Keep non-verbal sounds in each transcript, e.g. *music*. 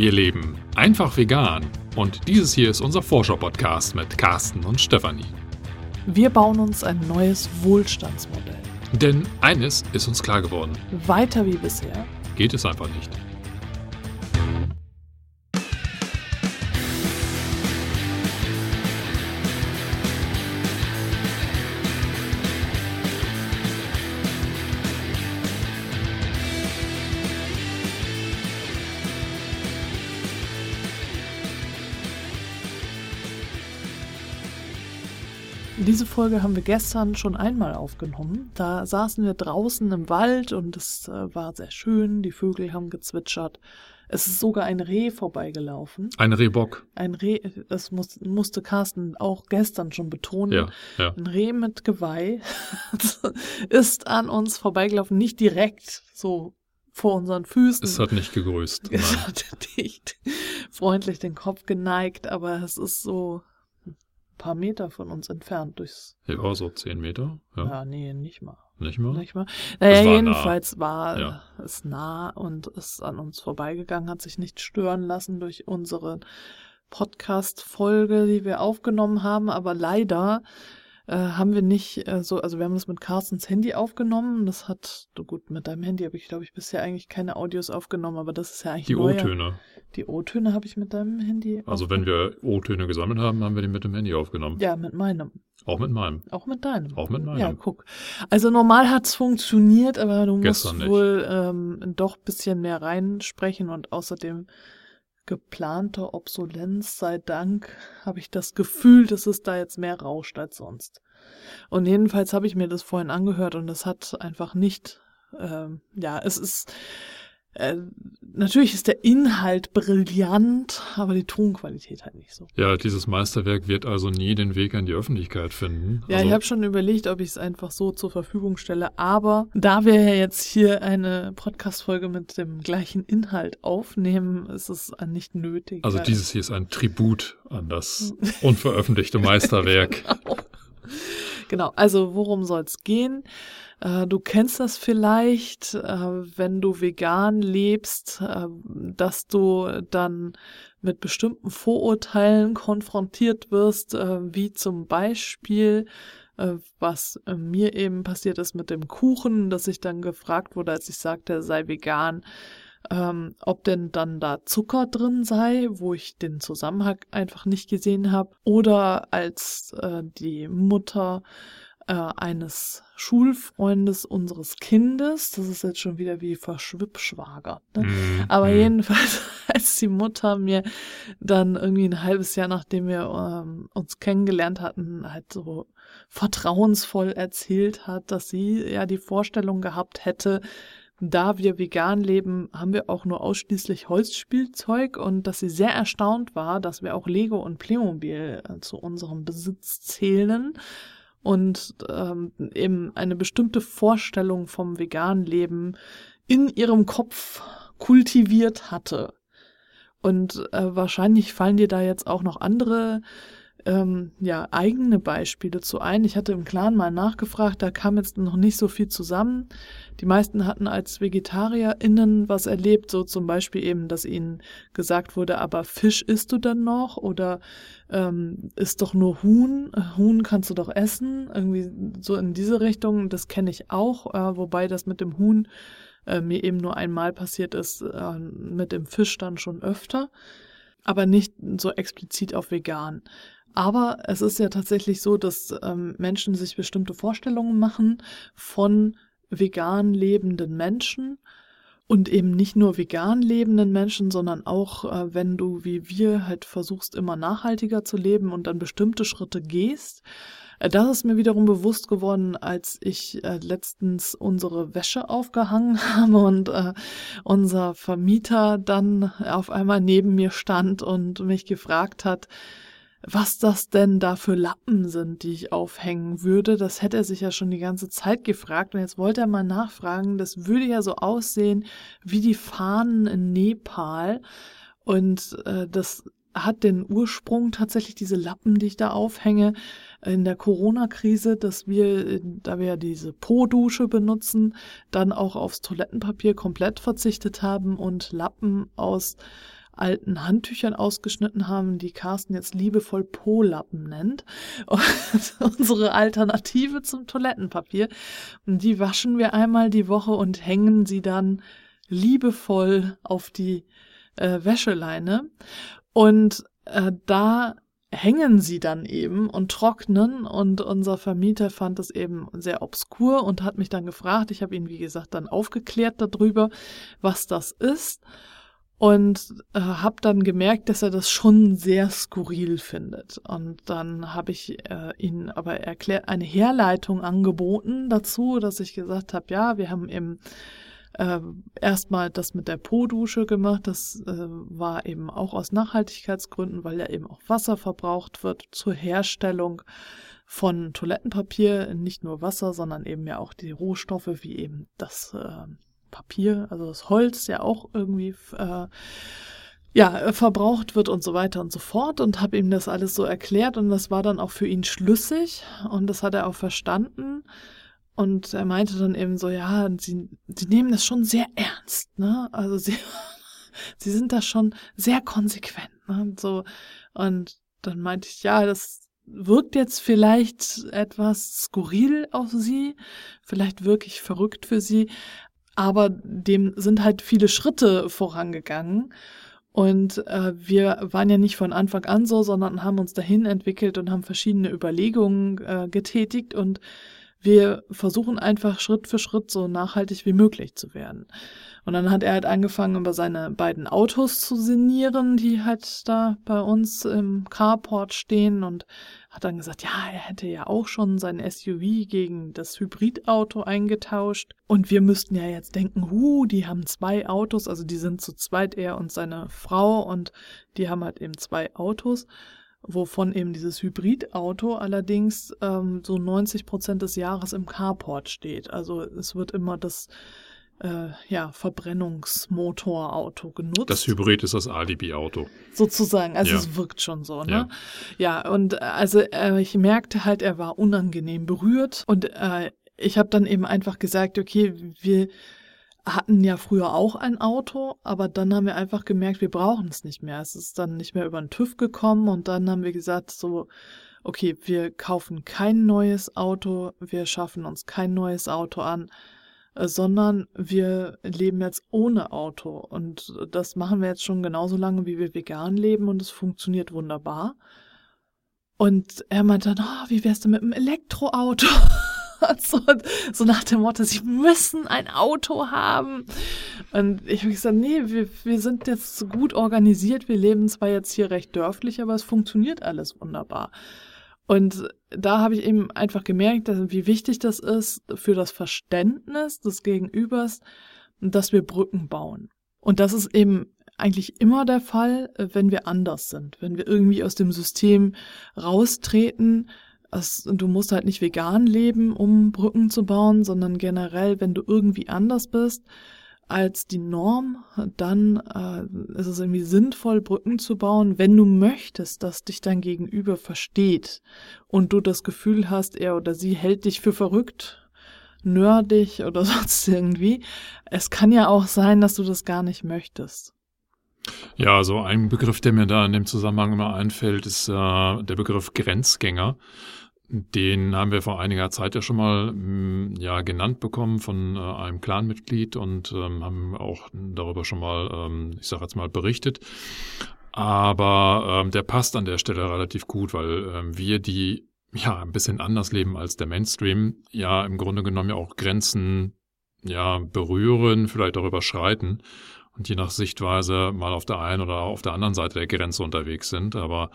Wir leben einfach vegan. Und dieses hier ist unser Forscher-Podcast mit Carsten und Stefanie. Wir bauen uns ein neues Wohlstandsmodell. Denn eines ist uns klar geworden. Weiter wie bisher geht es einfach nicht. Diese Folge haben wir gestern schon einmal aufgenommen. Da saßen wir draußen im Wald und es äh, war sehr schön, die Vögel haben gezwitschert. Es ist sogar ein Reh vorbeigelaufen. Ein Rehbock. Ein Reh, das muss, musste Carsten auch gestern schon betonen. Ja, ja. Ein Reh mit Geweih *laughs* ist an uns vorbeigelaufen, nicht direkt so vor unseren Füßen. Es hat nicht gegrüßt. Es hat *laughs* nicht freundlich den Kopf geneigt, aber es ist so paar Meter von uns entfernt durchs. Ja, so zehn Meter. Ja, ja nee, nicht mal. Nicht mal? Nicht mal. Naja, war jedenfalls nah. war Ja. es nah und ist an uns vorbeigegangen, hat sich nicht stören lassen durch unsere Podcast-Folge, die wir aufgenommen haben, aber leider äh, haben wir nicht äh, so, also wir haben das mit Carstens Handy aufgenommen. Das hat, du gut, mit deinem Handy habe ich, glaube ich, bisher eigentlich keine Audios aufgenommen, aber das ist ja eigentlich Die. O-Töne. Die O-Töne habe ich mit deinem Handy. Also wenn wir O-Töne gesammelt haben, haben wir die mit dem Handy aufgenommen. Ja, mit meinem. Auch mit meinem. Auch mit deinem. Auch mit meinem. Ja, guck. Also normal hat's funktioniert, aber du Gestern musst nicht. wohl ähm, doch bisschen mehr reinsprechen und außerdem geplante Obsolenz sei Dank habe ich das Gefühl, dass es da jetzt mehr rauscht als sonst. Und jedenfalls habe ich mir das vorhin angehört und es hat einfach nicht, ähm, ja, es ist äh, natürlich ist der Inhalt brillant, aber die Tonqualität halt nicht so. Ja, dieses Meisterwerk wird also nie den Weg an die Öffentlichkeit finden. Ja, also, ich habe schon überlegt, ob ich es einfach so zur Verfügung stelle. Aber da wir ja jetzt hier eine Podcast-Folge mit dem gleichen Inhalt aufnehmen, ist es nicht nötig. also dieses hier ist ein Tribut an das *laughs* unveröffentlichte Meisterwerk. Genau. Genau, also worum soll es gehen? Äh, du kennst das vielleicht, äh, wenn du vegan lebst, äh, dass du dann mit bestimmten Vorurteilen konfrontiert wirst, äh, wie zum Beispiel, äh, was mir eben passiert ist mit dem Kuchen, dass ich dann gefragt wurde, als ich sagte, er sei vegan, ähm, ob denn dann da Zucker drin sei, wo ich den Zusammenhang einfach nicht gesehen habe, oder als äh, die Mutter äh, eines Schulfreundes unseres Kindes, das ist jetzt schon wieder wie verschwippschwagert, ne? Mm, Aber mm. jedenfalls, *laughs* als die Mutter mir dann irgendwie ein halbes Jahr, nachdem wir ähm, uns kennengelernt hatten, halt so vertrauensvoll erzählt hat, dass sie ja die Vorstellung gehabt hätte, da wir vegan leben, haben wir auch nur ausschließlich Holzspielzeug und dass sie sehr erstaunt war, dass wir auch Lego und Playmobil äh, zu unserem Besitz zählen und ähm, eben eine bestimmte Vorstellung vom veganen Leben in ihrem Kopf kultiviert hatte. Und äh, wahrscheinlich fallen dir da jetzt auch noch andere ähm, ja, eigene Beispiele zu ein. Ich hatte im Clan mal nachgefragt, da kam jetzt noch nicht so viel zusammen. Die meisten hatten als VegetarierInnen was erlebt, so zum Beispiel eben, dass ihnen gesagt wurde, aber Fisch isst du dann noch? Oder ähm, ist doch nur Huhn, Äh, Huhn kannst du doch essen. Irgendwie so in diese Richtung, das kenne ich auch, äh, wobei das mit dem Huhn äh, mir eben nur einmal passiert ist, äh, mit dem Fisch dann schon öfter, aber nicht so explizit auf vegan. Aber es ist ja tatsächlich so, dass ähm, Menschen sich bestimmte Vorstellungen machen von vegan lebenden Menschen und eben nicht nur vegan lebenden Menschen, sondern auch, äh, wenn du wie wir halt versuchst, immer nachhaltiger zu leben und dann bestimmte Schritte gehst. Äh, Das ist mir wiederum bewusst geworden, als ich äh, letztens unsere Wäsche aufgehangen *laughs* habe und äh, unser Vermieter dann auf einmal neben mir stand und mich gefragt hat, was das denn da für Lappen sind, die ich aufhängen würde. Das hätte er sich ja schon die ganze Zeit gefragt und jetzt wollte er mal nachfragen. Das würde ja so aussehen wie die Fahnen in Nepal und äh, das hat den Ursprung tatsächlich diese Lappen, die ich da aufhänge, in der Corona-Krise, dass wir, da wir ja diese Po-Dusche benutzen, dann auch aufs Toilettenpapier komplett verzichtet haben und Lappen aus alten Handtüchern ausgeschnitten haben, die Carsten jetzt liebevoll Po-Lappen nennt. *laughs* Unsere Alternative zum Toilettenpapier. Und die waschen wir einmal die Woche und hängen sie dann liebevoll auf die äh, Wäscheleine. Und äh, da hängen sie dann eben und trocknen und unser Vermieter fand es eben sehr obskur und hat mich dann gefragt. Ich habe ihn, wie gesagt, dann aufgeklärt darüber, was das ist und äh, habe dann gemerkt, dass er das schon sehr skurril findet. Und dann habe ich äh, ihn aber erklärt, eine Herleitung angeboten dazu, dass ich gesagt habe, ja, wir haben eben äh, erstmal das mit der Po-Dusche gemacht. Das äh, war eben auch aus Nachhaltigkeitsgründen, weil ja eben auch Wasser verbraucht wird zur Herstellung von Toilettenpapier. Nicht nur Wasser, sondern eben ja auch die Rohstoffe wie eben das äh, Papier, also das Holz ja auch irgendwie äh, ja, verbraucht wird und so weiter und so fort und habe ihm das alles so erklärt und das war dann auch für ihn schlüssig und das hat er auch verstanden. Und er meinte dann eben so, ja, sie, sie nehmen das schon sehr ernst, ne? Also sie, *laughs* sie sind da schon sehr konsequent, ne? Und so. Und dann meinte ich, ja, das wirkt jetzt vielleicht etwas skurril auf sie, vielleicht wirklich verrückt für sie, aber dem sind halt viele Schritte vorangegangen. Und äh, wir waren ja nicht von Anfang an so, sondern haben uns dahin entwickelt und haben verschiedene Überlegungen äh, getätigt und wir versuchen einfach Schritt für Schritt so nachhaltig wie möglich zu werden. Und dann hat er halt angefangen, über seine beiden Autos zu sinnieren, die halt da bei uns im Carport stehen und hat dann gesagt, ja, er hätte ja auch schon sein SUV gegen das Hybridauto eingetauscht. Und wir müssten ja jetzt denken, huh, die haben zwei Autos, also die sind zu zweit, er und seine Frau und die haben halt eben zwei Autos wovon eben dieses Hybridauto allerdings ähm, so 90 Prozent des Jahres im Carport steht. Also es wird immer das äh, ja, Verbrennungsmotorauto genutzt. Das Hybrid ist das Alibi-Auto. Sozusagen, also ja. es wirkt schon so, ne? Ja, ja und äh, also äh, ich merkte halt, er war unangenehm berührt und äh, ich habe dann eben einfach gesagt, okay, wir hatten ja früher auch ein Auto, aber dann haben wir einfach gemerkt, wir brauchen es nicht mehr. Es ist dann nicht mehr über den TÜV gekommen und dann haben wir gesagt, so, okay, wir kaufen kein neues Auto, wir schaffen uns kein neues Auto an, äh, sondern wir leben jetzt ohne Auto. Und das machen wir jetzt schon genauso lange, wie wir vegan leben und es funktioniert wunderbar. Und er meinte dann, oh, wie wär's denn mit einem Elektroauto? *laughs* *laughs* so, so nach dem Motto, sie müssen ein Auto haben. Und ich habe gesagt, nee, wir, wir sind jetzt gut organisiert. Wir leben zwar jetzt hier recht dörflich, aber es funktioniert alles wunderbar. Und da habe ich eben einfach gemerkt, dass, wie wichtig das ist für das Verständnis des Gegenübers, dass wir Brücken bauen. Und das ist eben eigentlich immer der Fall, wenn wir anders sind, wenn wir irgendwie aus dem System raustreten, es, du musst halt nicht vegan leben, um Brücken zu bauen, sondern generell, wenn du irgendwie anders bist als die Norm, dann äh, ist es irgendwie sinnvoll, Brücken zu bauen, wenn du möchtest, dass dich dein Gegenüber versteht und du das Gefühl hast, er oder sie hält dich für verrückt, nerdig oder *laughs* sonst irgendwie. Es kann ja auch sein, dass du das gar nicht möchtest. Ja, so ein Begriff, der mir da in dem Zusammenhang immer einfällt, ist äh, der Begriff Grenzgänger. Den haben wir vor einiger Zeit ja schon mal mm, ja genannt bekommen von äh, einem Clanmitglied und ähm, haben auch darüber schon mal, ähm, ich sage jetzt mal, berichtet. Aber ähm, der passt an der Stelle relativ gut, weil ähm, wir, die ja ein bisschen anders leben als der Mainstream, ja im Grunde genommen ja auch Grenzen ja berühren, vielleicht auch überschreiten und je nach Sichtweise mal auf der einen oder auf der anderen Seite der Grenze unterwegs sind. Aber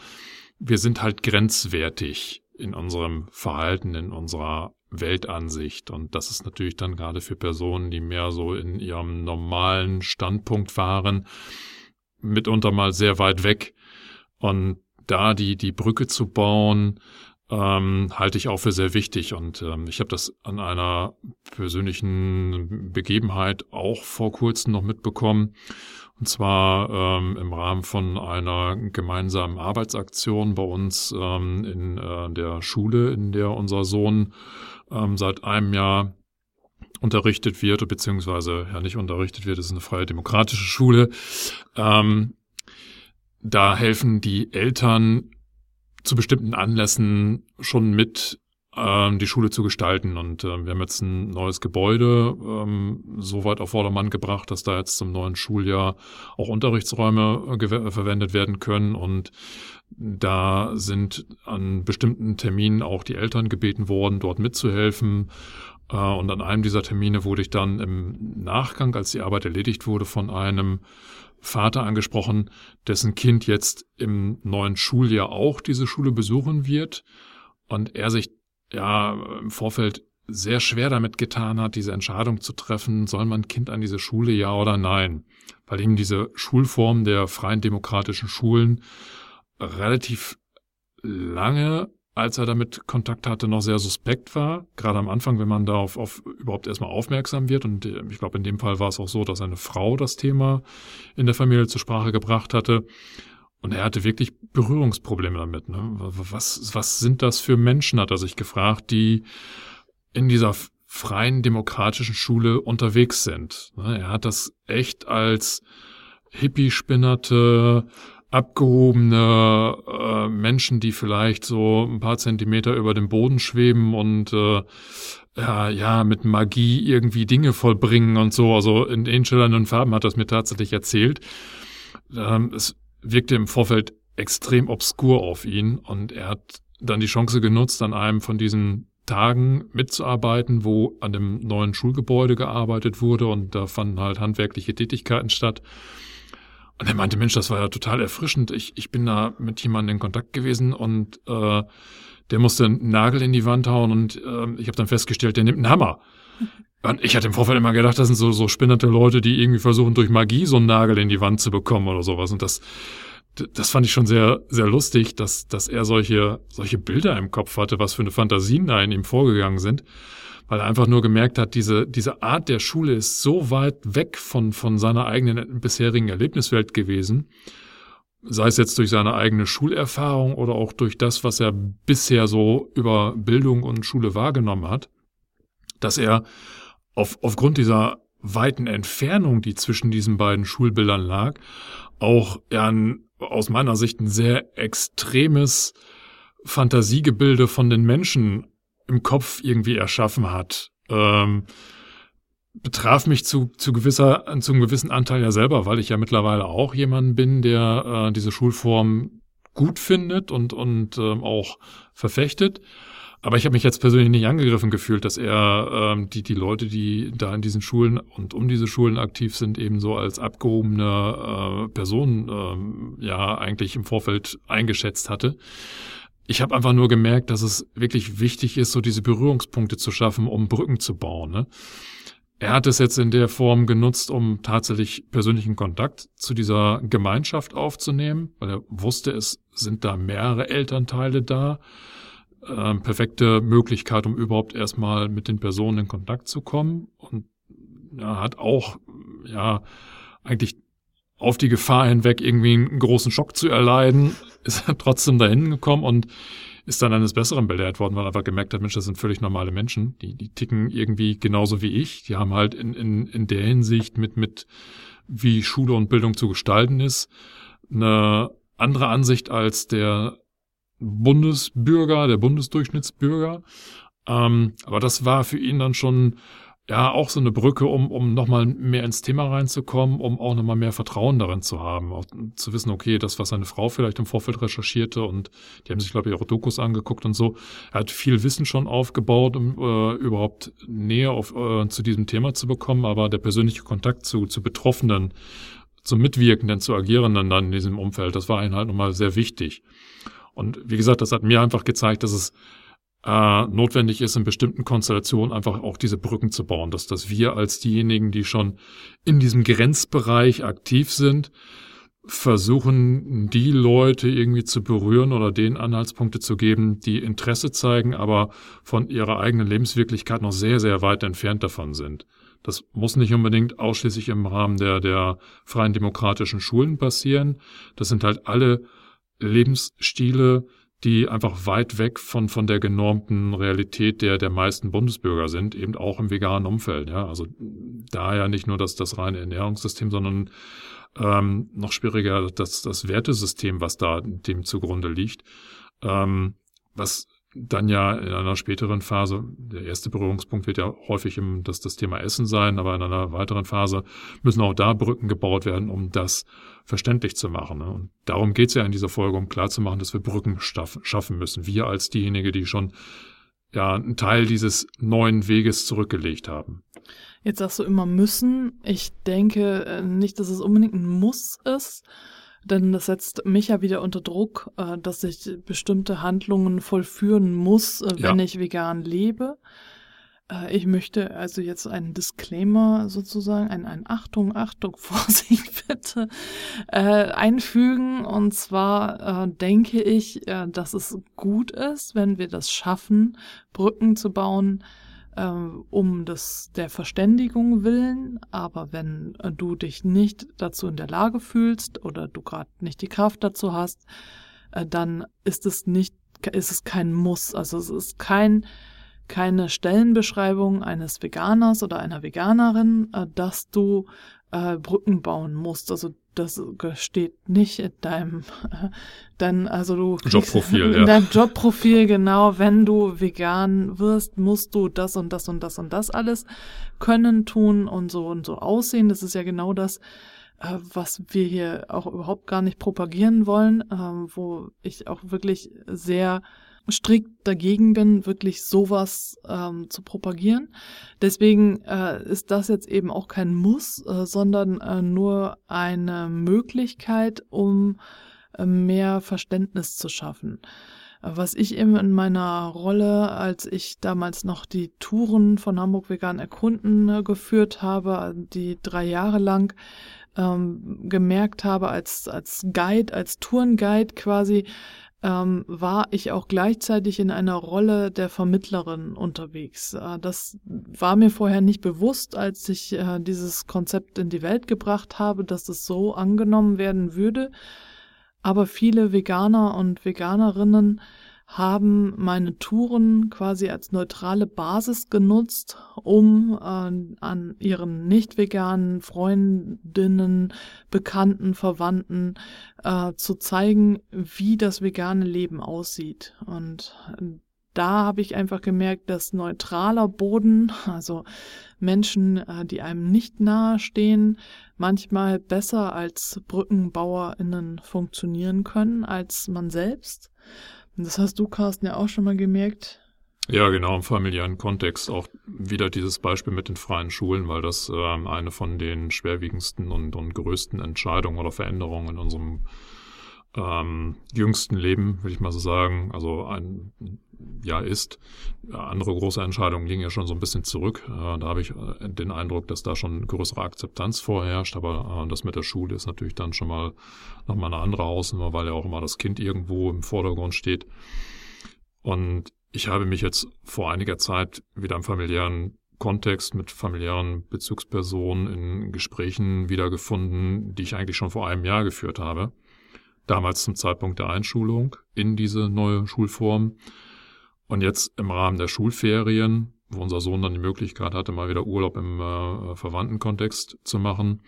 wir sind halt grenzwertig in unserem Verhalten, in unserer Weltansicht. Und das ist natürlich dann gerade für Personen, die mehr so in ihrem normalen Standpunkt fahren, mitunter mal sehr weit weg. Und da die, die Brücke zu bauen, ähm, halte ich auch für sehr wichtig. Und ähm, ich habe das an einer persönlichen Begebenheit auch vor kurzem noch mitbekommen. Und zwar ähm, im Rahmen von einer gemeinsamen Arbeitsaktion bei uns ähm, in äh, der Schule, in der unser Sohn ähm, seit einem Jahr unterrichtet wird, beziehungsweise ja nicht unterrichtet wird, es ist eine freie demokratische Schule. Ähm, da helfen die Eltern zu bestimmten Anlässen schon mit ähm, die Schule zu gestalten. Und äh, wir haben jetzt ein neues Gebäude ähm, so weit auf Vordermann gebracht, dass da jetzt zum neuen Schuljahr auch Unterrichtsräume äh, verwendet werden können. Und da sind an bestimmten Terminen auch die Eltern gebeten worden, dort mitzuhelfen. Äh, und an einem dieser Termine wurde ich dann im Nachgang, als die Arbeit erledigt wurde, von einem Vater angesprochen, dessen Kind jetzt im neuen Schuljahr auch diese Schule besuchen wird. Und er sich ja im Vorfeld sehr schwer damit getan hat, diese Entscheidung zu treffen, soll man Kind an diese Schule ja oder nein, weil ihm diese Schulform der freien demokratischen Schulen relativ lange, als er damit Kontakt hatte, noch sehr suspekt war. Gerade am Anfang, wenn man darauf auf, überhaupt erstmal aufmerksam wird. Und äh, ich glaube, in dem Fall war es auch so, dass eine Frau das Thema in der Familie zur Sprache gebracht hatte. Und er hatte wirklich Berührungsprobleme damit. Ne? Was, was sind das für Menschen, hat er sich gefragt, die in dieser freien demokratischen Schule unterwegs sind. Ne? Er hat das echt als Hippie-Spinnerte, abgehobene äh, Menschen, die vielleicht so ein paar Zentimeter über dem Boden schweben und äh, ja, ja, mit Magie irgendwie Dinge vollbringen und so. Also in den schillernden Farben hat das mir tatsächlich erzählt. Ähm, es wirkte im Vorfeld extrem obskur auf ihn und er hat dann die Chance genutzt, an einem von diesen Tagen mitzuarbeiten, wo an dem neuen Schulgebäude gearbeitet wurde und da fanden halt handwerkliche Tätigkeiten statt. Und er meinte, Mensch, das war ja total erfrischend. Ich, ich bin da mit jemandem in Kontakt gewesen und äh, der musste einen Nagel in die Wand hauen und äh, ich habe dann festgestellt, der nimmt einen Hammer. *laughs* Und ich hatte im Vorfeld immer gedacht, das sind so, so spinnerte Leute, die irgendwie versuchen, durch Magie so einen Nagel in die Wand zu bekommen oder sowas. Und das, das fand ich schon sehr, sehr lustig, dass, dass er solche, solche Bilder im Kopf hatte, was für eine Fantasien da in ihm vorgegangen sind. Weil er einfach nur gemerkt hat, diese, diese Art der Schule ist so weit weg von, von seiner eigenen bisherigen Erlebniswelt gewesen. Sei es jetzt durch seine eigene Schulerfahrung oder auch durch das, was er bisher so über Bildung und Schule wahrgenommen hat, dass er auf, aufgrund dieser weiten Entfernung, die zwischen diesen beiden Schulbildern lag, auch ein, aus meiner Sicht ein sehr extremes Fantasiegebilde von den Menschen im Kopf irgendwie erschaffen hat. Ähm, betraf mich zu, zu gewisser, zu einem gewissen Anteil ja selber, weil ich ja mittlerweile auch jemand bin, der äh, diese Schulform gut findet und, und ähm, auch verfechtet. Aber ich habe mich jetzt persönlich nicht angegriffen gefühlt, dass er ähm, die, die Leute, die da in diesen Schulen und um diese Schulen aktiv sind, eben so als abgehobene äh, Person ähm, ja eigentlich im Vorfeld eingeschätzt hatte. Ich habe einfach nur gemerkt, dass es wirklich wichtig ist, so diese Berührungspunkte zu schaffen, um Brücken zu bauen. Ne? Er hat es jetzt in der Form genutzt, um tatsächlich persönlichen Kontakt zu dieser Gemeinschaft aufzunehmen, weil er wusste, es sind da mehrere Elternteile da äh, perfekte Möglichkeit, um überhaupt erstmal mit den Personen in Kontakt zu kommen und ja, hat auch ja eigentlich auf die Gefahr hinweg irgendwie einen großen Schock zu erleiden, ist er *laughs* trotzdem dahin gekommen und ist dann eines Besseren belehrt worden, weil er einfach gemerkt hat, Mensch, das sind völlig normale Menschen, die, die ticken irgendwie genauso wie ich, die haben halt in, in, in der Hinsicht mit, mit wie Schule und Bildung zu gestalten ist, eine andere Ansicht als der Bundesbürger, der Bundesdurchschnittsbürger. Ähm, aber das war für ihn dann schon ja auch so eine Brücke, um, um nochmal mehr ins Thema reinzukommen, um auch nochmal mehr Vertrauen darin zu haben, auch zu wissen, okay, das, was seine Frau vielleicht im Vorfeld recherchierte und die haben sich, glaube ich, auch Dokus angeguckt und so. Er hat viel Wissen schon aufgebaut, um äh, überhaupt näher auf, äh, zu diesem Thema zu bekommen, aber der persönliche Kontakt zu, zu Betroffenen, zu Mitwirkenden, zu Agierenden dann in diesem Umfeld, das war ihm halt nochmal sehr wichtig. Und wie gesagt, das hat mir einfach gezeigt, dass es äh, notwendig ist, in bestimmten Konstellationen einfach auch diese Brücken zu bauen, dass, dass wir als diejenigen, die schon in diesem Grenzbereich aktiv sind, versuchen, die Leute irgendwie zu berühren oder denen Anhaltspunkte zu geben, die Interesse zeigen, aber von ihrer eigenen Lebenswirklichkeit noch sehr, sehr weit entfernt davon sind. Das muss nicht unbedingt ausschließlich im Rahmen der, der freien demokratischen Schulen passieren. Das sind halt alle Lebensstile, die einfach weit weg von, von der genormten Realität der, der meisten Bundesbürger sind, eben auch im veganen Umfeld. Ja, also daher nicht nur das, das reine Ernährungssystem, sondern ähm, noch schwieriger das, das Wertesystem, was da dem zugrunde liegt, ähm, was dann ja in einer späteren Phase, der erste Berührungspunkt wird ja häufig im, das, das Thema Essen sein, aber in einer weiteren Phase müssen auch da Brücken gebaut werden, um das verständlich zu machen. Ne? Und darum geht's ja in dieser Folge, um klarzumachen, dass wir Brücken schaffen müssen. Wir als diejenigen, die schon ja einen Teil dieses neuen Weges zurückgelegt haben. Jetzt sagst du immer müssen. Ich denke äh, nicht, dass es unbedingt ein Muss ist, denn das setzt mich ja wieder unter Druck, äh, dass ich bestimmte Handlungen vollführen muss, äh, wenn ja. ich vegan lebe. Ich möchte also jetzt einen Disclaimer sozusagen, ein, ein Achtung, Achtung, *laughs* Vorsicht bitte, äh, einfügen. Und zwar äh, denke ich, äh, dass es gut ist, wenn wir das schaffen, Brücken zu bauen, ähm, um das der Verständigung willen, aber wenn äh, du dich nicht dazu in der Lage fühlst oder du gerade nicht die Kraft dazu hast, äh, dann ist es nicht, ist es kein Muss. Also es ist kein keine Stellenbeschreibung eines Veganers oder einer Veganerin, äh, dass du äh, Brücken bauen musst. Also das steht nicht in deinem äh, dann also du Jobprofil in ja. deinem Jobprofil genau wenn du vegan wirst musst du das und das und das und das alles können tun und so und so aussehen das ist ja genau das äh, was wir hier auch überhaupt gar nicht propagieren wollen äh, wo ich auch wirklich sehr strikt dagegen bin, wirklich sowas ähm, zu propagieren. Deswegen äh, ist das jetzt eben auch kein Muss, äh, sondern äh, nur eine Möglichkeit, um äh, mehr Verständnis zu schaffen. Was ich eben in meiner Rolle, als ich damals noch die Touren von Hamburg Vegan Erkunden äh, geführt habe, die drei Jahre lang ähm, gemerkt habe als, als Guide, als Tourenguide quasi, ähm, war ich auch gleichzeitig in einer Rolle der Vermittlerin unterwegs. Äh, das war mir vorher nicht bewusst, als ich äh, dieses Konzept in die Welt gebracht habe, dass es so angenommen werden würde. Aber viele Veganer und Veganerinnen haben meine Touren quasi als neutrale Basis genutzt, um äh, an ihren nicht veganen Freundinnen, Bekannten, Verwandten äh, zu zeigen, wie das vegane Leben aussieht. Und da habe ich einfach gemerkt, dass neutraler Boden, also Menschen, äh, die einem nicht nahestehen, manchmal besser als BrückenbauerInnen funktionieren können als man selbst. Das hast du, Carsten, ja auch schon mal gemerkt. Ja, genau, im familiären Kontext auch wieder dieses Beispiel mit den freien Schulen, weil das ähm, eine von den schwerwiegendsten und, und größten Entscheidungen oder Veränderungen in unserem ähm, jüngsten Leben, will ich mal so sagen, also ein ja ist. Andere große Entscheidungen liegen ja schon so ein bisschen zurück. Da habe ich äh, den Eindruck, dass da schon größere Akzeptanz vorherrscht, aber äh, das mit der Schule ist natürlich dann schon mal nochmal eine andere Hausnummer, weil ja auch immer das Kind irgendwo im Vordergrund steht. Und ich habe mich jetzt vor einiger Zeit wieder im familiären Kontext mit familiären Bezugspersonen in Gesprächen wiedergefunden, die ich eigentlich schon vor einem Jahr geführt habe damals zum Zeitpunkt der Einschulung in diese neue Schulform. Und jetzt im Rahmen der Schulferien, wo unser Sohn dann die Möglichkeit hatte, mal wieder Urlaub im äh, Verwandtenkontext zu machen.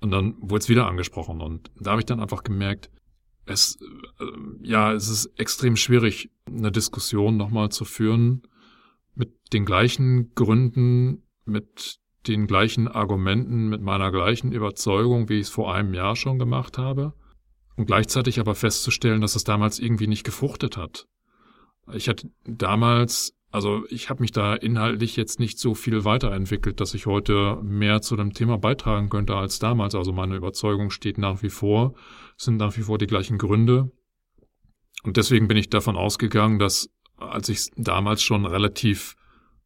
Und dann wurde es wieder angesprochen. Und da habe ich dann einfach gemerkt, es, äh, ja, es ist extrem schwierig, eine Diskussion nochmal zu führen mit den gleichen Gründen, mit den gleichen Argumenten, mit meiner gleichen Überzeugung, wie ich es vor einem Jahr schon gemacht habe und gleichzeitig aber festzustellen, dass es damals irgendwie nicht gefruchtet hat. Ich hatte damals, also ich habe mich da inhaltlich jetzt nicht so viel weiterentwickelt, dass ich heute mehr zu dem Thema beitragen könnte als damals. Also meine Überzeugung steht nach wie vor, sind nach wie vor die gleichen Gründe. Und deswegen bin ich davon ausgegangen, dass als ich damals schon relativ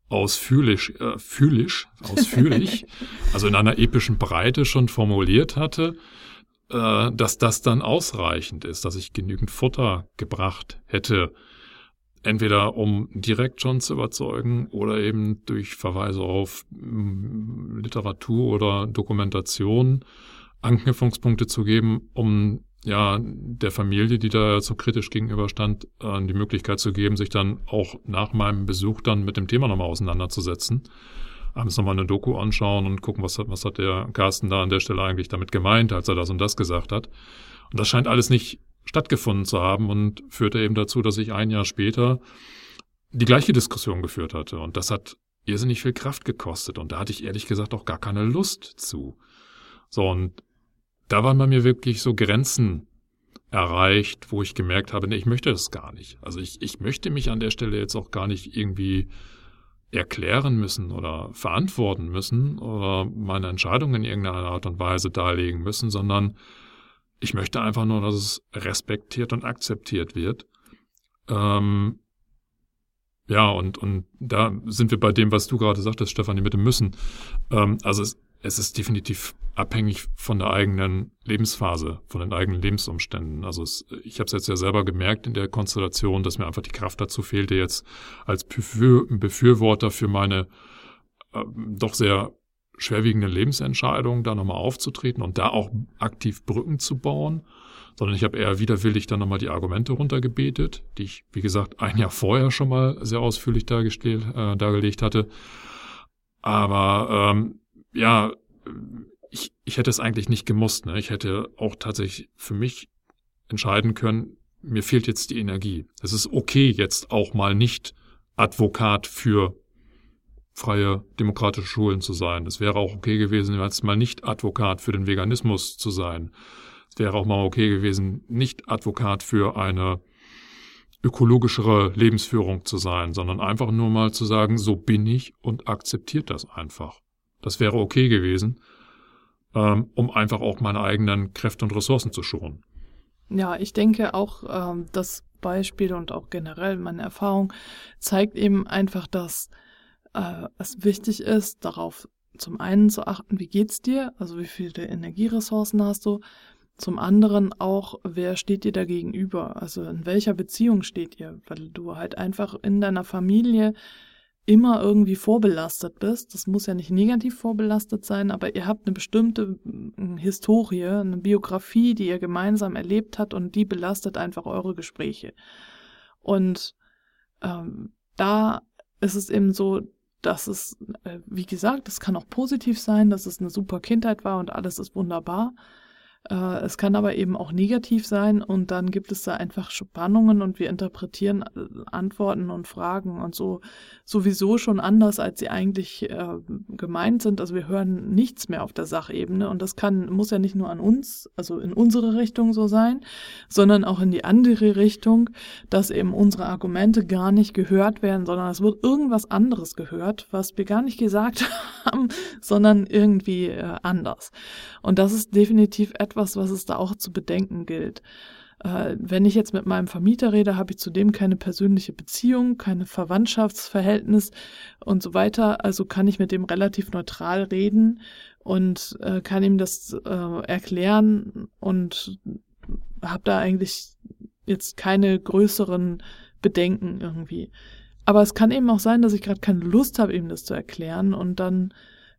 ausführlich, äh, fühlig, *laughs* ausführlich, also in einer epischen Breite schon formuliert hatte, äh, dass das dann ausreichend ist, dass ich genügend Futter gebracht hätte, entweder um direkt schon zu überzeugen oder eben durch Verweise auf mm, Literatur oder Dokumentation Anknüpfungspunkte zu geben, um ja der Familie, die da so kritisch gegenüberstand, äh, die Möglichkeit zu geben, sich dann auch nach meinem Besuch dann mit dem Thema nochmal auseinanderzusetzen. abends nochmal eine Doku anschauen und gucken, was hat, was hat der Carsten da an der Stelle eigentlich damit gemeint, als er das und das gesagt hat. Und das scheint alles nicht stattgefunden zu haben und führte eben dazu, dass ich ein Jahr später die gleiche Diskussion geführt hatte. Und das hat irrsinnig viel Kraft gekostet. Und da hatte ich ehrlich gesagt auch gar keine Lust zu. So, und da waren bei mir wirklich so Grenzen erreicht, wo ich gemerkt habe, nee, ich möchte das gar nicht. Also ich, ich möchte mich an der Stelle jetzt auch gar nicht irgendwie erklären müssen oder verantworten müssen oder meine Entscheidungen in irgendeiner Art und Weise darlegen müssen, sondern ich möchte einfach nur, dass es respektiert und akzeptiert wird. Ähm, ja, und, und da sind wir bei dem, was du gerade sagtest, Stefanie, mit dem Müssen. Ähm, also es, es ist definitiv abhängig von der eigenen Lebensphase, von den eigenen Lebensumständen. Also es, ich habe es jetzt ja selber gemerkt in der Konstellation, dass mir einfach die Kraft dazu fehlte, jetzt als Befürworter für meine äh, doch sehr schwerwiegenden Lebensentscheidungen da nochmal aufzutreten und da auch aktiv Brücken zu bauen, sondern ich habe eher widerwillig dann nochmal die Argumente runtergebetet, die ich, wie gesagt, ein Jahr vorher schon mal sehr ausführlich dargestellt, äh, dargelegt hatte. Aber ähm, ja, ich, ich hätte es eigentlich nicht gemusst. Ne? Ich hätte auch tatsächlich für mich entscheiden können, mir fehlt jetzt die Energie. Es ist okay, jetzt auch mal nicht Advokat für freie demokratische Schulen zu sein. Es wäre auch okay gewesen, jetzt mal nicht Advokat für den Veganismus zu sein. Es wäre auch mal okay gewesen, nicht Advokat für eine ökologischere Lebensführung zu sein, sondern einfach nur mal zu sagen, so bin ich und akzeptiert das einfach. Das wäre okay gewesen, ähm, um einfach auch meine eigenen Kräfte und Ressourcen zu schonen. Ja, ich denke auch, ähm, das Beispiel und auch generell meine Erfahrung zeigt eben einfach, dass äh, es wichtig ist, darauf zum einen zu achten, wie geht's dir, also wie viele Energieressourcen hast du, zum anderen auch, wer steht dir da gegenüber, also in welcher Beziehung steht ihr, weil du halt einfach in deiner Familie immer irgendwie vorbelastet bist. Das muss ja nicht negativ vorbelastet sein, aber ihr habt eine bestimmte Historie, eine Biografie, die ihr gemeinsam erlebt habt und die belastet einfach eure Gespräche. Und ähm, da ist es eben so, dass es, äh, wie gesagt, es kann auch positiv sein, dass es eine super Kindheit war und alles ist wunderbar. Äh, es kann aber eben auch negativ sein und dann gibt es da einfach Spannungen und wir interpretieren äh, Antworten und Fragen und so sowieso schon anders, als sie eigentlich äh, gemeint sind. Also wir hören nichts mehr auf der Sachebene und das kann, muss ja nicht nur an uns, also in unsere Richtung so sein, sondern auch in die andere Richtung, dass eben unsere Argumente gar nicht gehört werden, sondern es wird irgendwas anderes gehört, was wir gar nicht gesagt *laughs* haben, sondern irgendwie äh, anders. Und das ist definitiv etwas, etwas, was es da auch zu bedenken gilt. Äh, wenn ich jetzt mit meinem Vermieter rede, habe ich zudem keine persönliche Beziehung, keine Verwandtschaftsverhältnis und so weiter. Also kann ich mit dem relativ neutral reden und äh, kann ihm das äh, erklären und habe da eigentlich jetzt keine größeren Bedenken irgendwie. Aber es kann eben auch sein, dass ich gerade keine Lust habe, ihm das zu erklären und dann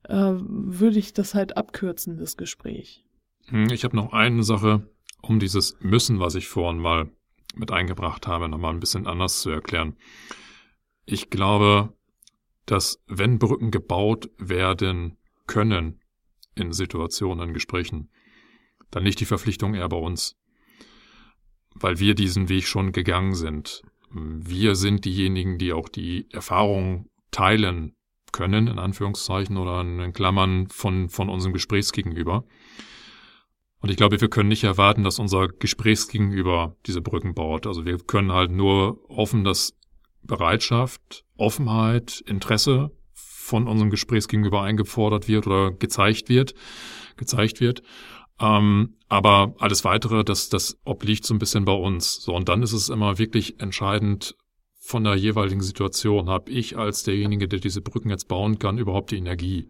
äh, würde ich das halt abkürzen, das Gespräch. Hm, ich habe noch eine Sache, um dieses Müssen, was ich vorhin mal mit eingebracht habe, nochmal ein bisschen anders zu erklären. Ich glaube, dass wenn Brücken gebaut werden können in Situationen, in Gesprächen, dann liegt die Verpflichtung eher bei uns, weil wir diesen Weg schon gegangen sind. Wir sind diejenigen, die auch die Erfahrung teilen können, in Anführungszeichen oder in Klammern von, von unserem Gesprächsgegenüber. Und ich glaube, wir können nicht erwarten, dass unser Gesprächsgegenüber diese Brücken baut. Also wir können halt nur hoffen, dass Bereitschaft, Offenheit, Interesse von unserem Gesprächsgegenüber eingefordert wird oder gezeigt wird, gezeigt wird. Ähm, aber alles weitere, das, das obliegt so ein bisschen bei uns. So, und dann ist es immer wirklich entscheidend von der jeweiligen Situation. Habe ich als derjenige, der diese Brücken jetzt bauen kann, überhaupt die Energie?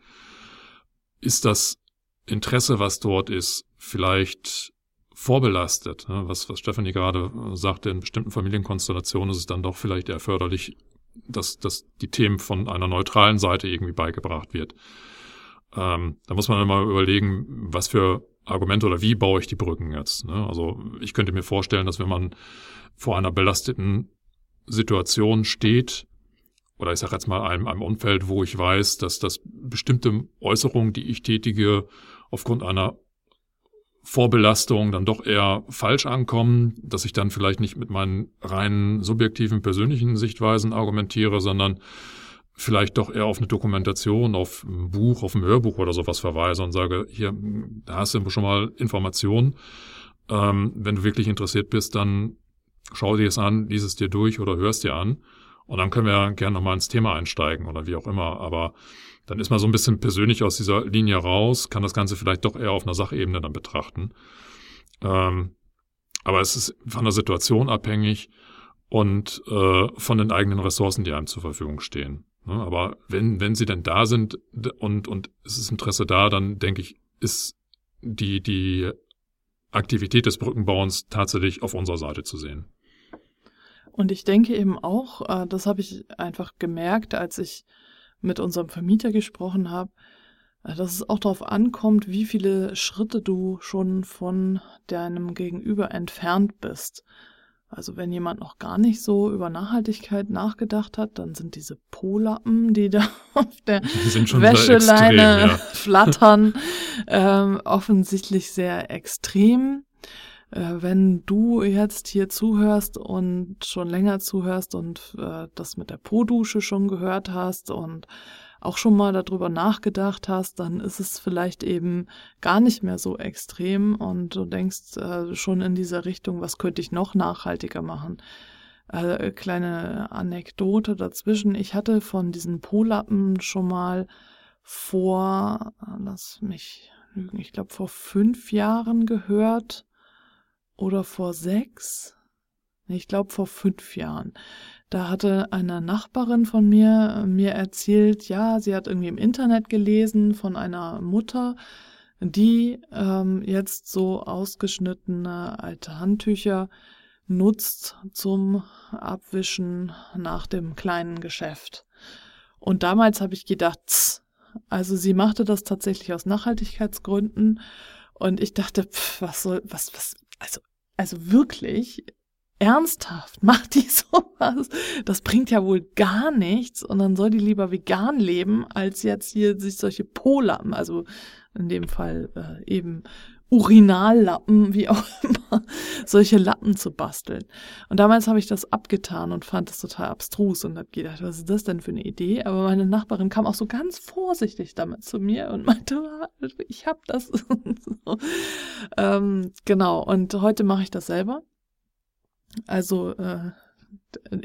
Ist das Interesse, was dort ist, vielleicht vorbelastet. Ne? Was, was Stefanie gerade sagte, in bestimmten Familienkonstellationen ist es dann doch vielleicht erforderlich, dass, dass die Themen von einer neutralen Seite irgendwie beigebracht wird. Ähm, da muss man immer überlegen, was für Argumente oder wie baue ich die Brücken jetzt. Ne? Also ich könnte mir vorstellen, dass wenn man vor einer belasteten Situation steht oder ich sage jetzt mal einem, einem Umfeld, wo ich weiß, dass das bestimmte Äußerungen, die ich tätige, aufgrund einer Vorbelastung dann doch eher falsch ankommen, dass ich dann vielleicht nicht mit meinen reinen subjektiven persönlichen Sichtweisen argumentiere, sondern vielleicht doch eher auf eine Dokumentation, auf ein Buch, auf ein Hörbuch oder sowas verweise und sage, hier, da hast du schon mal Informationen. Ähm, wenn du wirklich interessiert bist, dann schau dir es an, lies es dir durch oder hörst dir an. Und dann können wir gerne nochmal ins Thema einsteigen oder wie auch immer. Aber dann ist man so ein bisschen persönlich aus dieser Linie raus, kann das Ganze vielleicht doch eher auf einer Sachebene dann betrachten. Ähm, aber es ist von der Situation abhängig und äh, von den eigenen Ressourcen, die einem zur Verfügung stehen. Ne? Aber wenn, wenn sie denn da sind und, und es ist Interesse da, dann denke ich, ist die, die Aktivität des Brückenbauens tatsächlich auf unserer Seite zu sehen. Und ich denke eben auch, äh, das habe ich einfach gemerkt, als ich mit unserem Vermieter gesprochen habe, äh, dass es auch darauf ankommt, wie viele Schritte du schon von deinem Gegenüber entfernt bist. Also wenn jemand noch gar nicht so über Nachhaltigkeit nachgedacht hat, dann sind diese Polappen, die da *laughs* auf der Wäscheleine extrem, ja. *laughs* flattern, ähm, offensichtlich sehr extrem. Äh, wenn du jetzt hier zuhörst und schon länger zuhörst und äh, das mit der Po-Dusche schon gehört hast und auch schon mal darüber nachgedacht hast, dann ist es vielleicht eben gar nicht mehr so extrem und du denkst äh, schon in dieser Richtung, was könnte ich noch nachhaltiger machen. Äh, kleine Anekdote dazwischen. Ich hatte von diesen Polappen schon mal vor, lass mich lügen, ich glaube vor fünf Jahren gehört oder vor sechs. Ich glaube vor fünf Jahren. Da hatte eine Nachbarin von mir äh, mir erzählt, ja, sie hat irgendwie im Internet gelesen von einer Mutter, die ähm, jetzt so ausgeschnittene alte Handtücher nutzt zum Abwischen nach dem kleinen Geschäft. Und damals habe ich gedacht, tss, also sie machte das tatsächlich aus Nachhaltigkeitsgründen und ich dachte, pff, was soll, was, was, also, also wirklich, ernsthaft, *laughs* macht die sowas? Das bringt ja wohl gar nichts und dann soll die lieber vegan leben, als jetzt hier sich solche Polappen, also in dem Fall äh, eben Urinallappen, wie auch *laughs* immer, solche Lappen zu basteln. Und damals habe ich das abgetan und fand das total abstrus und habe gedacht, was ist das denn für eine Idee? Aber meine Nachbarin kam auch so ganz vorsichtig damit zu mir und meinte, ich habe das. *laughs* ähm, genau, und heute mache ich das selber also äh,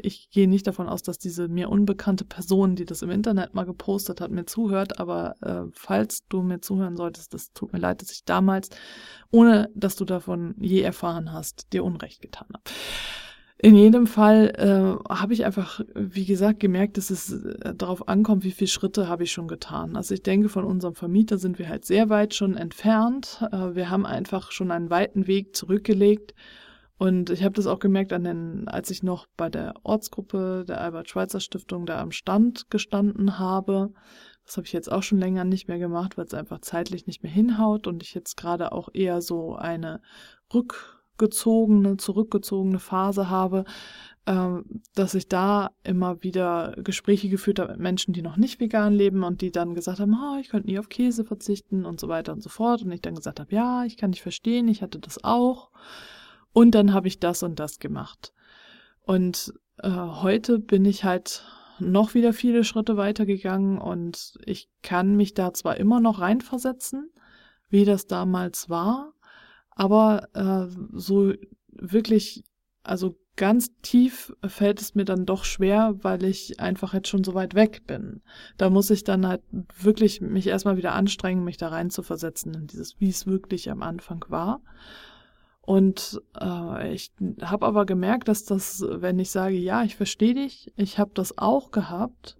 ich gehe nicht davon aus, dass diese mir unbekannte Person, die das im Internet mal gepostet hat, mir zuhört. Aber äh, falls du mir zuhören solltest, das tut mir leid, dass ich damals, ohne dass du davon je erfahren hast, dir Unrecht getan habe. In jedem Fall äh, habe ich einfach, wie gesagt, gemerkt, dass es äh, darauf ankommt, wie viele Schritte habe ich schon getan. Also ich denke, von unserem Vermieter sind wir halt sehr weit schon entfernt. Äh, wir haben einfach schon einen weiten Weg zurückgelegt und ich habe das auch gemerkt, an den, als ich noch bei der Ortsgruppe der Albert-Schweitzer-Stiftung da am Stand gestanden habe. Das habe ich jetzt auch schon länger nicht mehr gemacht, weil es einfach zeitlich nicht mehr hinhaut und ich jetzt gerade auch eher so eine rückgezogene, zurückgezogene Phase habe, ähm, dass ich da immer wieder Gespräche geführt habe mit Menschen, die noch nicht vegan leben und die dann gesagt haben, oh, ich könnte nie auf Käse verzichten und so weiter und so fort. Und ich dann gesagt habe, ja, ich kann dich verstehen, ich hatte das auch. Und dann habe ich das und das gemacht. Und äh, heute bin ich halt noch wieder viele Schritte weitergegangen und ich kann mich da zwar immer noch reinversetzen, wie das damals war, aber äh, so wirklich, also ganz tief fällt es mir dann doch schwer, weil ich einfach jetzt schon so weit weg bin. Da muss ich dann halt wirklich mich erstmal wieder anstrengen, mich da rein zu versetzen in dieses, wie es wirklich am Anfang war. Und äh, ich habe aber gemerkt, dass das, wenn ich sage, ja, ich verstehe dich, ich habe das auch gehabt,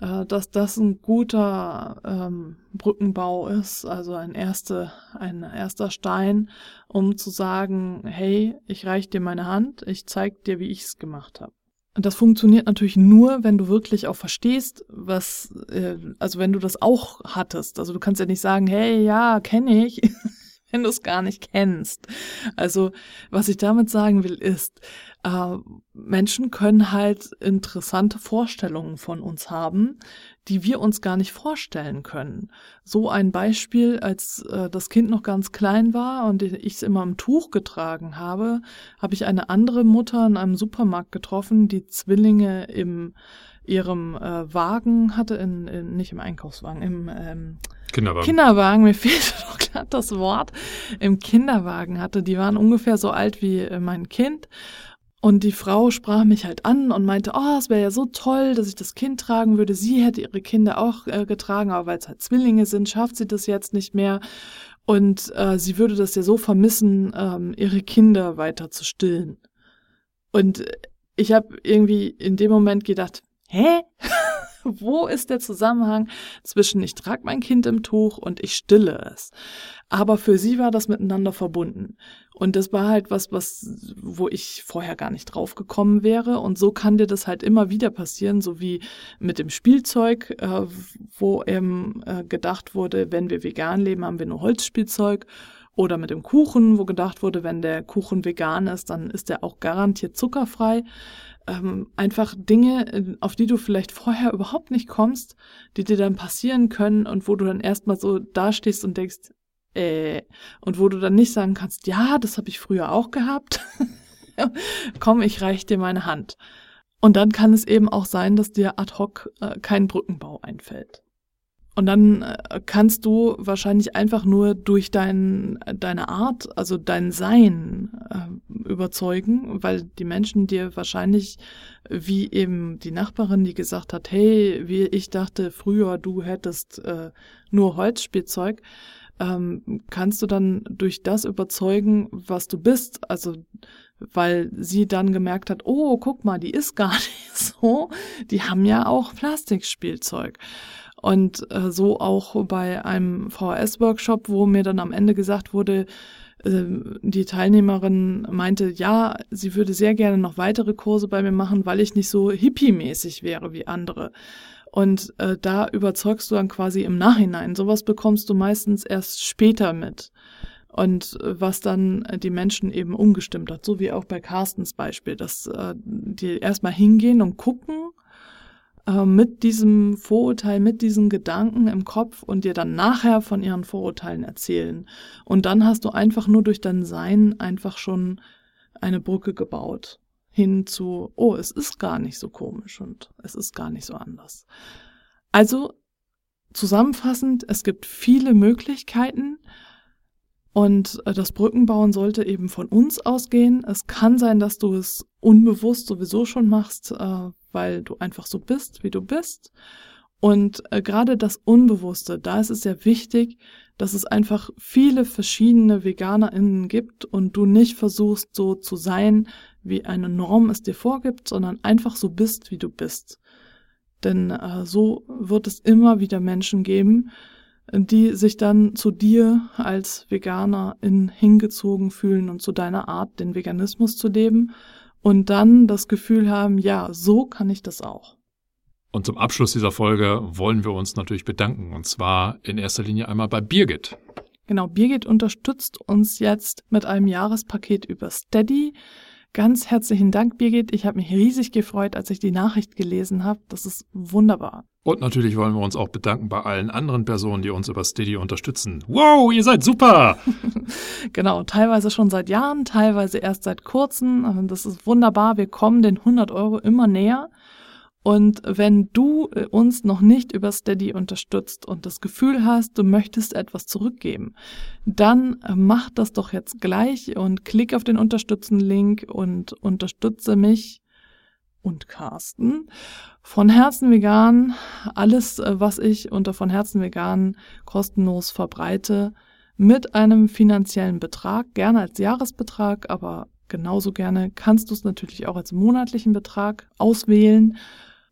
äh, dass das ein guter ähm, Brückenbau ist, also ein, erste, ein erster Stein, um zu sagen, hey, ich reich dir meine Hand, ich zeig dir, wie ich es gemacht habe. Das funktioniert natürlich nur, wenn du wirklich auch verstehst, was, äh, also wenn du das auch hattest. Also du kannst ja nicht sagen, hey, ja, kenne ich. *laughs* *laughs* wenn du es gar nicht kennst. Also, was ich damit sagen will, ist, Äh, Menschen können halt interessante Vorstellungen von uns haben, die wir uns gar nicht vorstellen können. So ein Beispiel, als äh, das Kind noch ganz klein war und ich es immer im Tuch getragen habe, habe ich eine andere Mutter in einem Supermarkt getroffen, die Zwillinge im ihrem äh, Wagen hatte, in, in, nicht im Einkaufswagen, im ähm, Kinderwagen. Kinderwagen, mir *laughs* fehlt doch gerade das Wort, im Kinderwagen hatte. Die waren ungefähr so alt wie äh, mein Kind. Und die Frau sprach mich halt an und meinte, oh, es wäre ja so toll, dass ich das Kind tragen würde. Sie hätte ihre Kinder auch äh, getragen, aber weil es halt Zwillinge sind, schafft sie das jetzt nicht mehr. Und äh, sie würde das ja so vermissen, ähm, ihre Kinder weiter zu stillen. Und ich habe irgendwie in dem Moment gedacht, hä? *laughs* Wo ist der Zusammenhang zwischen ich trage mein Kind im Tuch und ich stille es? Aber für sie war das miteinander verbunden. Und das war halt was, was, wo ich vorher gar nicht drauf gekommen wäre. Und so kann dir das halt immer wieder passieren, so wie mit dem Spielzeug, äh, wo eben äh, gedacht wurde, wenn wir vegan leben, haben wir nur Holzspielzeug. Oder mit dem Kuchen, wo gedacht wurde, wenn der Kuchen vegan ist, dann ist er auch garantiert zuckerfrei ähm, einfach Dinge, äh, auf die du vielleicht vorher überhaupt nicht kommst, die dir dann passieren können und wo du dann erstmal so dastehst und denkst, äh, und wo du dann nicht sagen kannst, ja, das habe ich früher auch gehabt. *laughs* Komm, ich reich dir meine Hand. Und dann kann es eben auch sein, dass dir ad hoc äh, kein Brückenbau einfällt. Und dann äh, kannst du wahrscheinlich einfach nur durch dein, deine Art, also dein Sein äh, überzeugen, weil die Menschen dir wahrscheinlich, wie eben die Nachbarin, die gesagt hat, hey, wie ich dachte früher, du hättest äh, nur Holzspielzeug, ähm, kannst du dann durch das überzeugen, was du bist. Also weil sie dann gemerkt hat, oh, guck mal, die ist gar *laughs* nicht so. Die haben ja auch Plastikspielzeug. Und äh, so auch bei einem VHS-Workshop, wo mir dann am Ende gesagt wurde, äh, die Teilnehmerin meinte, ja, sie würde sehr gerne noch weitere Kurse bei mir machen, weil ich nicht so hippie-mäßig wäre wie andere. Und äh, da überzeugst du dann quasi im Nachhinein. Sowas bekommst du meistens erst später mit. Und äh, was dann die Menschen eben umgestimmt hat, so wie auch bei Carstens Beispiel, dass äh, die erstmal hingehen und gucken, äh, mit diesem Vorurteil, mit diesen Gedanken im Kopf und dir dann nachher von ihren Vorurteilen erzählen. Und dann hast du einfach nur durch dein Sein einfach schon eine Brücke gebaut hin zu, oh, es ist gar nicht so komisch und es ist gar nicht so anders. Also zusammenfassend, es gibt viele Möglichkeiten und äh, das Brückenbauen sollte eben von uns ausgehen. Es kann sein, dass du es unbewusst sowieso schon machst, äh, weil du einfach so bist, wie du bist. Und äh, gerade das Unbewusste, da ist es sehr wichtig, dass es einfach viele verschiedene VeganerInnen gibt und du nicht versuchst, so zu sein, wie eine Norm es dir vorgibt, sondern einfach so bist, wie du bist. Denn äh, so wird es immer wieder Menschen geben, die sich dann zu dir als Veganerin hingezogen fühlen und zu deiner Art, den Veganismus zu leben und dann das Gefühl haben, ja, so kann ich das auch. Und zum Abschluss dieser Folge wollen wir uns natürlich bedanken. Und zwar in erster Linie einmal bei Birgit. Genau, Birgit unterstützt uns jetzt mit einem Jahrespaket über Steady. Ganz herzlichen Dank, Birgit. Ich habe mich riesig gefreut, als ich die Nachricht gelesen habe. Das ist wunderbar. Und natürlich wollen wir uns auch bedanken bei allen anderen Personen, die uns über Steady unterstützen. Wow, ihr seid super! *laughs* genau, teilweise schon seit Jahren, teilweise erst seit kurzem. Das ist wunderbar. Wir kommen den 100 Euro immer näher. Und wenn du äh, uns noch nicht über Steady unterstützt und das Gefühl hast, du möchtest etwas zurückgeben, dann äh, mach das doch jetzt gleich und klick auf den Unterstützen-Link und unterstütze mich und Carsten. Von Herzen vegan, alles, äh, was ich unter von Herzen vegan kostenlos verbreite, mit einem finanziellen Betrag, gerne als Jahresbetrag, aber genauso gerne kannst du es natürlich auch als monatlichen Betrag auswählen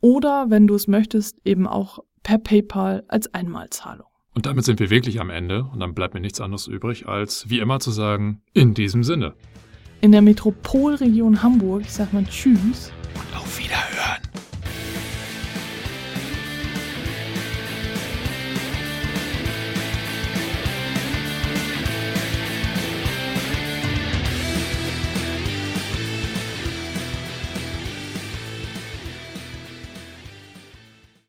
oder, wenn du es möchtest, eben auch per PayPal als Einmalzahlung. Und damit sind wir wirklich am Ende und dann bleibt mir nichts anderes übrig, als wie immer zu sagen, in diesem Sinne. In der Metropolregion Hamburg, ich sag mal Tschüss und auf Wiederhören.